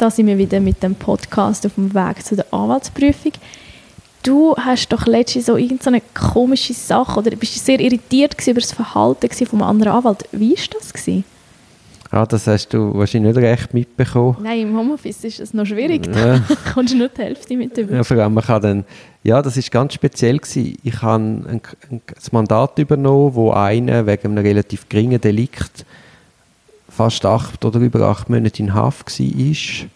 Da sind wir wieder mit dem Podcast auf dem Weg zu der Anwaltsprüfung. Du hast doch letztens so irgendeine komische Sache oder bist du sehr irritiert über das Verhalten vom anderen Anwalt. Wie war das? Gewesen? Ah, das hast du wahrscheinlich nicht recht mitbekommen. Nein, im Homeoffice ist es noch schwierig. Ja. Da kommst du nur die Hälfte mit über. Ja, vor allem, man kann dann, ja, das war ganz speziell. Gewesen. Ich habe ein, ein, ein Mandat übernommen, wo einer wegen einem relativ geringen Delikt fast acht oder über acht Monate in Haft war. Ich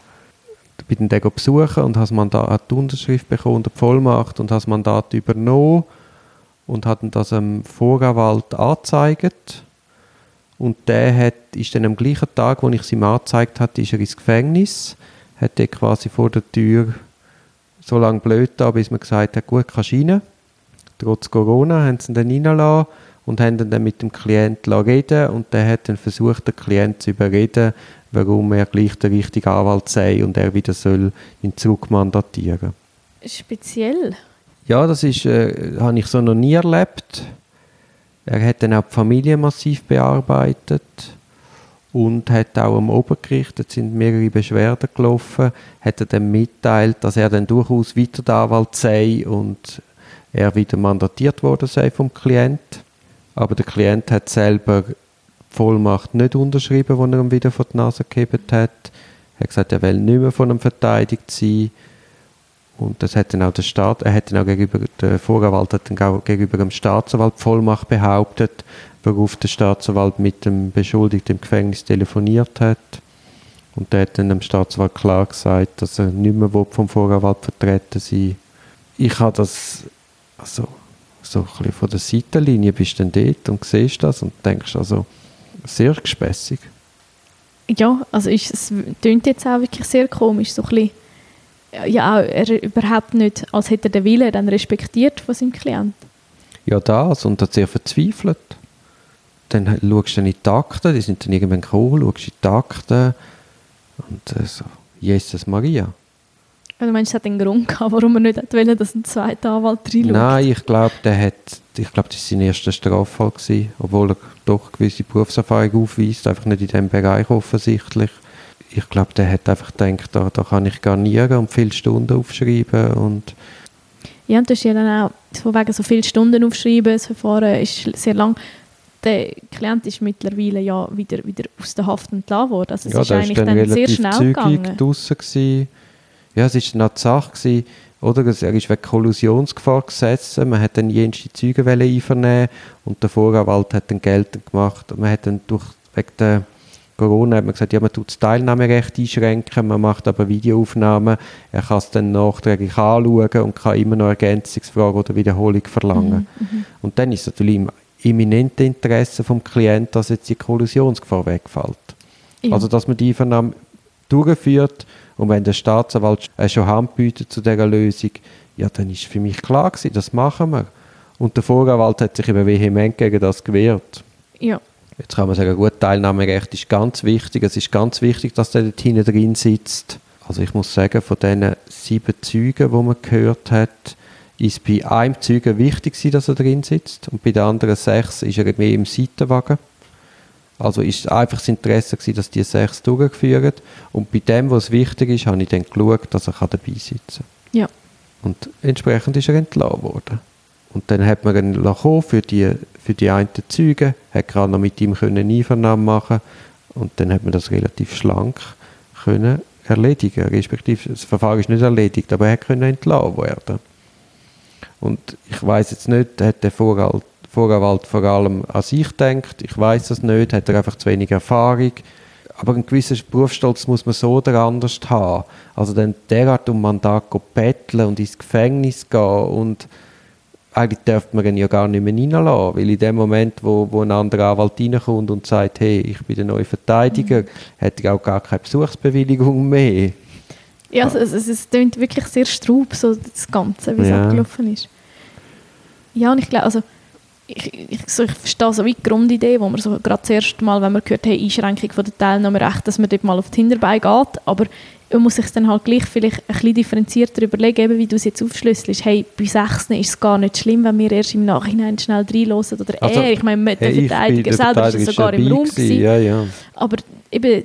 bin den besuchen und habe die Unterschrift bekommen und die Vollmacht und habe das Mandat übernommen und habe das dem Voranwalt angezeigt und der hat, ist dann am gleichen Tag, wo ich es ihm angezeigt habe, ist er ins Gefängnis, hat er quasi vor der Tür so lange blöd da, bis man gesagt hat, gut, kannst rein. Trotz Corona haben sie ihn dann reingelassen und haben dann mit dem Klienten reden und der hat dann versucht, den Klienten zu überreden, warum er gleich der richtige Anwalt sei und er wieder soll ihn zurückmandatieren. Speziell? Ja, das ist, äh, habe ich so noch nie erlebt. Er hat dann auch die Familie massiv bearbeitet und hat auch am Obergericht, da sind mehrere Beschwerden gelaufen, hat er dann mitteilt, dass er dann durchaus weiter der Anwalt sei und er wieder mandatiert worden sei vom Klient. Aber der Klient hat selber die Vollmacht nicht unterschrieben, die er ihm wieder vor die Nase gegeben hat. Er hat gesagt, er will nicht mehr von einem verteidigt sein. Und das hat dann auch der Staat, er hat dann auch gegenüber, der Voranwalt hat dann auch gegenüber dem Staatsanwalt Vollmacht behauptet, worauf der Staatsanwalt mit dem Beschuldigten im Gefängnis telefoniert hat. Und der hat dann dem Staatsanwalt klar gesagt, dass er nicht mehr vom Voranwalt vertreten sei. Ich habe das, also, so ein bisschen von der Seitenlinie bist du dann dort und siehst das und denkst also, sehr gespässig. Ja, also ist, es klingt jetzt auch wirklich sehr komisch, so ein bisschen ja, er überhaupt nicht, als hätte er den Willen dann respektiert von seinem Klienten. Ja, das und hat sehr verzweifelt. Dann schaust du in die Akten, die sind dann irgendwann gekommen, schaust in die Akten und äh, so, Jesus Maria. Du meinst, es hat einen Grund gehabt, warum er nicht wollte, dass ein zweiter Anwalt reinschaut? Nein, ich glaube, der hat, ich glaube, das war sein erster Straffall gewesen, obwohl er doch gewisse Berufserfahrung aufweist, einfach nicht in diesem Bereich offensichtlich ich glaube, der hat einfach gedacht, da, da kann ich garnieren und viele Stunden aufschreiben und ja, und das ist ja dann auch von wegen so viele Stunden aufschreiben, das Verfahren ist sehr lang. Der Klient ist mittlerweile ja wieder, wieder aus der Haft entlassen worden. Also es ja, ist eigentlich dann, dann sehr schnell gegangen. Gewesen. Ja, es war eine Sache, gewesen, oder? Er ist wegen Kollusionsgefahr gesetzt. Man hat dann jenste Zeugen einvernehmen und der Voranwalt hat dann geltend gemacht. Man hat dann durch, wegen der Corona hat man gesagt, ja, man tut das Teilnahmerecht einschränken, man macht aber Videoaufnahmen, er kann es dann nachträglich anschauen und kann immer noch Ergänzungsfragen oder Wiederholung verlangen. Mhm, mhm. und dann ist es natürlich im imminenten Interesse vom Klienten, dass jetzt die Kollusionsgefahr wegfällt. Ja. Also, dass man die Einvernahme durchführt und wenn der Staatsanwalt schon Hand bietet zu dieser Lösung, ja, dann ist für mich klar gewesen, das machen wir. Und der Voranwalt hat sich eben vehement gegen das gewehrt. Ja. Jetzt kann man sagen, gut, Teilnahmerecht ist ganz wichtig. Es ist ganz wichtig, dass der dort hinten drin sitzt. Also ich muss sagen, von diesen sieben Zeugen, die man gehört hat, ist bei einem Zeugen wichtig dass er drin sitzt und bei den anderen sechs ist er mehr im Seitenwagen. Also ist einfach das Interesse gewesen, dass die sechs durchgeführt und bei dem, was wichtig ist, habe ich dann geschaut, dass er dabei sitzen kann. Ja. Und entsprechend ist er entlassen worden. Und dann hat man ihn für die, für die einen Züge, hat gerade noch mit ihm können Einvernahmen machen und dann hat man das relativ schlank können erledigen, respektive das Verfahren ist nicht erledigt, aber er konnte entlassen werden. Und ich weiß jetzt nicht, hat der Vorwalt, Vorwalt vor allem an sich denkt, ich weiß das nicht, hat er einfach zu wenig Erfahrung, aber einen gewissen Berufsstolz muss man so oder anders haben. Also dann derart um Mandat betteln und ins Gefängnis gehen und eigentlich dürfte man ihn ja gar nicht mehr reinlassen, weil in dem Moment, wo, wo ein anderer Anwalt reinkommt und sagt, hey, ich bin der neue Verteidiger, mhm. hat er auch gar keine Besuchsbewilligung mehr. Ja, also, es, es klingt wirklich sehr straub, so das Ganze, wie es ja. abgelaufen ist. Ja, und ich glaube, also ich, ich, so, ich verstehe so wie die Grundidee, wo man so gerade das erste Mal, wenn man gehört, hey, Einschränkung von der Teilnahmerecht, dass man dort mal auf die Hinterbeine geht, aber man muss sich dann halt gleich vielleicht ein bisschen differenzierter überlegen, eben wie du es jetzt aufschlüsselst. Hey, bei Sechsten ist es gar nicht schlimm, wenn wir erst im Nachhinein schnell reinhören oder also, er. Ich meine, der hey, Verteidiger selber war sogar im Raum. Gewesen, ja, ja. Aber eben,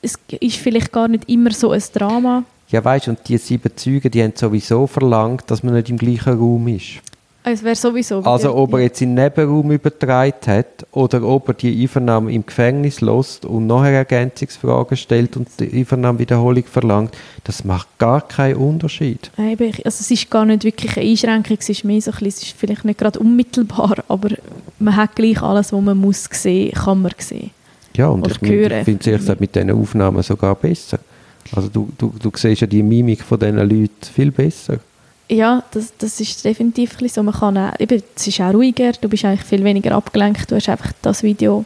es ist vielleicht gar nicht immer so ein Drama. Ja, weißt du, und die sieben Züge, die haben sowieso verlangt, dass man nicht im gleichen Raum ist. Es wäre sowieso. Also ob er jetzt in den Nebenraum übertragen hat oder ob er die Einvernahme im Gefängnis lässt und nachher Ergänzungsfragen stellt und die Einvernahmewiederholung verlangt, das macht gar keinen Unterschied. Also es ist gar nicht wirklich eine Einschränkung, es ist mehr so ein bisschen, es ist vielleicht nicht gerade unmittelbar, aber man hat gleich alles, was man muss sehen, kann man sehen. Ja, und Oder ich, ich finde es ehrlich mit diesen Aufnahmen sogar besser. Also du, du, du siehst ja die Mimik von diesen Leuten viel besser. Ja, das, das ist definitiv so. Man kann auch, eben, es ist auch ruhiger, du bist eigentlich viel weniger abgelenkt, du hast einfach das Video,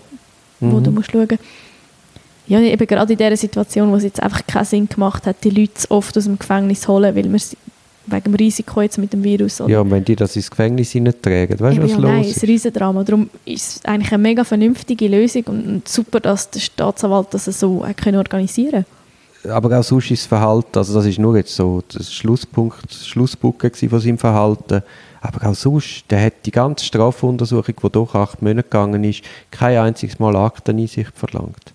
mhm. wo du musst schauen musst. Ja, eben gerade in dieser Situation, wo es jetzt einfach keinen Sinn gemacht hat, die Leute oft aus dem Gefängnis holen, weil man wegen dem Risiko jetzt mit dem Virus. Oder? Ja, und wenn die das ins Gefängnis hineintragen, weißt du, was ja, los nein, ist? Nein, ein Riesendrama. Darum ist es eigentlich eine mega vernünftige Lösung und super, dass der Staatsanwalt das so organisieren konnte aber auch sonst ist das Verhalten, also das ist nur jetzt so der Schlusspunkt, Schlussbucke von seinem Verhalten, aber auch sonst, der hat die ganze Strafuntersuchung, die doch acht Monate gegangen ist, kein einziges Mal Akteneinsicht verlangt.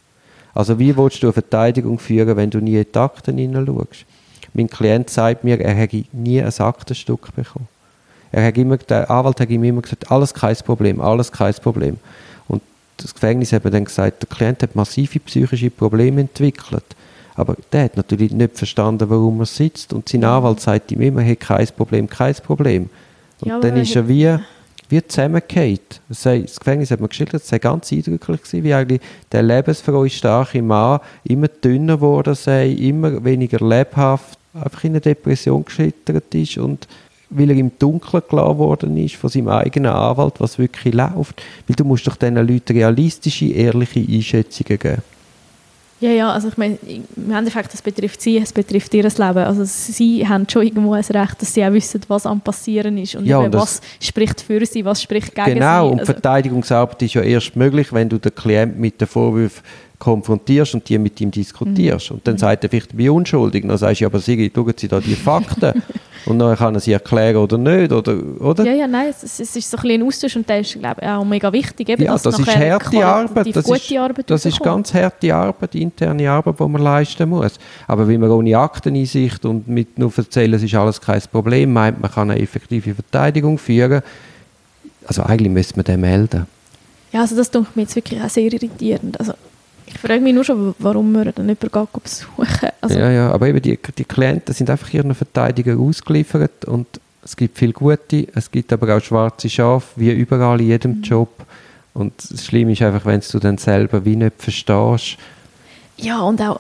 Also wie willst du eine Verteidigung führen, wenn du nie in die Akten hineinschaust? Mein Klient sagt mir, er hätte nie ein Aktenstück bekommen. Er hat immer, der Anwalt hat ihm immer gesagt, alles kein Problem, alles kein Problem. Und das Gefängnis hat mir dann gesagt, der Klient hat massive psychische Probleme entwickelt. Aber der hat natürlich nicht verstanden, warum er sitzt. Und sein Anwalt sagt ihm immer, hey, kein Problem, kein Problem. Und ja, dann ist er wie, wie zusammengefallen. Das Gefängnis hat mir geschildert, es sei ganz eindrücklich gewesen, wie eigentlich der lebensfrohe, starke Mann immer dünner geworden sei, immer weniger lebhaft, einfach in eine Depression geschlittert ist und weil er im Dunkeln gelassen worden ist von seinem eigenen Anwalt, was wirklich läuft. Weil du musst doch diesen Leuten realistische, ehrliche Einschätzungen geben. Ja, ja, also ich meine, im Endeffekt, das betrifft sie, es betrifft ihr Leben. Also sie haben schon irgendwo ein Recht, dass sie auch wissen, was am passieren ist und, ja, und was spricht für sie, was spricht gegen genau, sie. Genau, und also, Verteidigungsarbeit ist ja erst möglich, wenn du den Klienten mit den Vorwürfen konfrontierst und die mit ihm diskutierst. Mhm. Und dann sagt er vielleicht, wie unschuldig. Dann sagst du, aber Sigi, schauen Sie da die Fakten. und dann kann er sie erklären oder nicht, oder, oder? Ja, ja, nein, es, es ist so ein bisschen ein Austausch und der ist, glaube ich, auch mega wichtig. Eben, ja, das ist harte Arbeit, das ist, Arbeit das ist ganz harte Arbeit, interne Arbeit, die man leisten muss. Aber wenn man ohne Akteneinsicht und mit nur erzählen, es ist alles kein Problem, meint, man kann eine effektive Verteidigung führen, also eigentlich müsste man den melden. Ja, also das tut mir jetzt wirklich auch sehr irritierend. Also ich frage mich nur schon, warum wir dann jemanden geht besuchen. Also ja, ja, aber eben die, die Klienten sind einfach ihren Verteidiger ausgeliefert und es gibt viel Gute, es gibt aber auch schwarze Schafe, wie überall in jedem mhm. Job. Und das Schlimme ist einfach, wenn du dann selber wie nicht verstehst. Ja, und auch,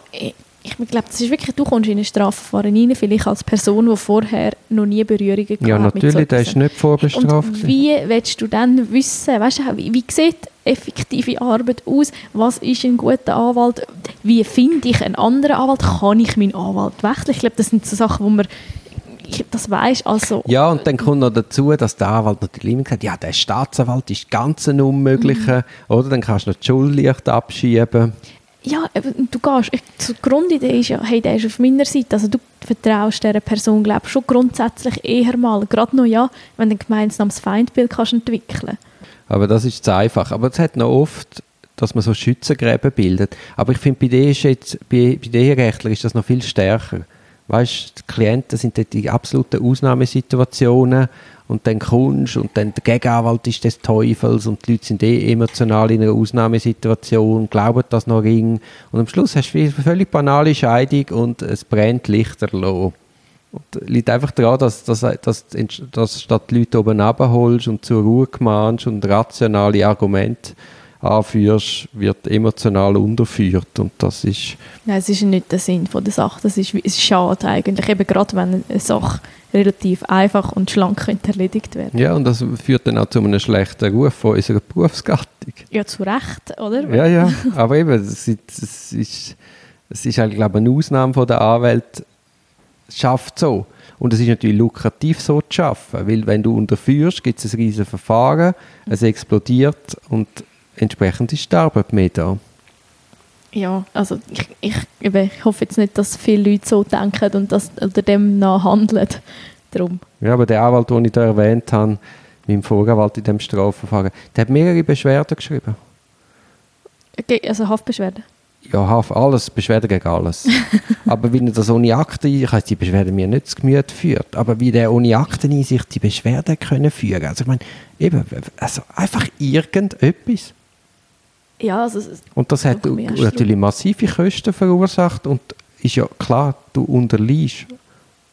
ich glaube, das ist wirklich, du kommst in ein Strafverfahren rein, vielleicht als Person, die vorher noch nie Berührungen gehabt Ja, natürlich, so der ist nicht vorbestraft. Und wie willst du dann wissen, weißt du, wie, wie sieht effektive Arbeit aus? Was ist ein guter Anwalt? Wie finde ich einen anderen Anwalt? Kann ich meinen Anwalt wechseln? Ich glaube, das sind so Sachen, wo man das weiß also Ja, und dann kommt noch dazu, dass der Anwalt natürlich immer sagt, ja, der Staatsanwalt ist ganz ein Unmöglicher, mhm. oder? Dann kannst du noch die Schuld leicht abschieben ja, du gehst, die Grundidee ist ja, hey, der ist auf meiner Seite, also du vertraust dieser Person, glaube schon grundsätzlich eher mal, gerade noch ja, wenn du ein gemeinsames Feindbild kannst entwickeln Aber das ist zu einfach. Aber es hat noch oft, dass man so Schützengräben bildet. Aber ich finde, bei dir ist jetzt, bei, bei den Rechtler ist das noch viel stärker. Weißt, die Klienten sind dort die absoluten Ausnahmesituationen und dann kommst und dann der Gegenanwalt ist des Teufels und die Leute sind eh emotional in einer Ausnahmesituation, glauben das noch ring und am Schluss hast du eine völlig banale Scheidung und es brennt lichterloh. Und liegt einfach daran, dass, dass, dass, dass statt die Leute oben abholst und zur Ruhe gemahnst und rationale Argumente anführst, wird emotional unterführt und das ist... Nein, es ist nicht der Sinn von der Sache, das ist, ist schade eigentlich, eben gerade wenn eine Sache relativ einfach und schlank erledigt werden Ja, und das führt dann auch zu einem schlechten Ruf von unserer Berufsgattung. Ja, zu Recht, oder? Ja, ja, aber eben, es ist, es ist, es ist halt, glaube ich, eine Ausnahme von der Anwälte, schafft so. Und es ist natürlich lukrativ, so zu arbeiten, weil wenn du unterführst, gibt es ein riesiges Verfahren, es explodiert und entsprechend ist die Arbeit mehr da. Ja, also ich, ich, ich hoffe jetzt nicht, dass viele Leute so denken und das oder dem nach handeln. Darum. Ja, aber der Anwalt, den ich da erwähnt habe, mein Voranwalt in diesem Strafverfahren, der hat mehrere Beschwerden geschrieben. Okay, also Haftbeschwerden? ja, alles, Beschwerde gegen alles. aber wie er das ohne Akte, ich weiß, die Beschwerde mir nicht zu Gemüt führt, aber wie der ohne Akteneinsicht die Beschwerde können führen. Also ich meine, eben, also einfach irgendetwas. Ja, also, und das hat natürlich massive Kosten verursacht und ist ja klar, du unterliegst.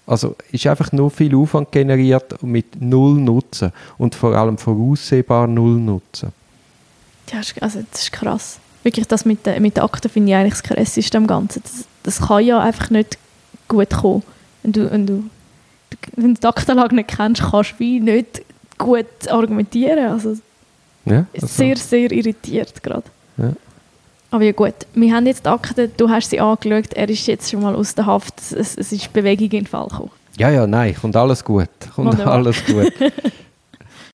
Also ist einfach nur viel Aufwand generiert mit null Nutzen und vor allem voraussehbar null Nutzen. Ja, also das ist krass wirklich das mit, der, mit den Akten finde ich eigentlich das krasseste am Ganzen. Das, das kann ja einfach nicht gut kommen. Wenn du, wenn du, wenn du die Aktenlage nicht kennst, kannst du wie nicht gut argumentieren. Also, ja, also. Sehr, sehr irritiert gerade. Ja. Aber ja gut, wir haben jetzt die Akten, du hast sie angeschaut, er ist jetzt schon mal aus der Haft, es, es ist Bewegung in den Fall gekommen. Ja, ja, nein, kommt alles gut. Kommt alles gut.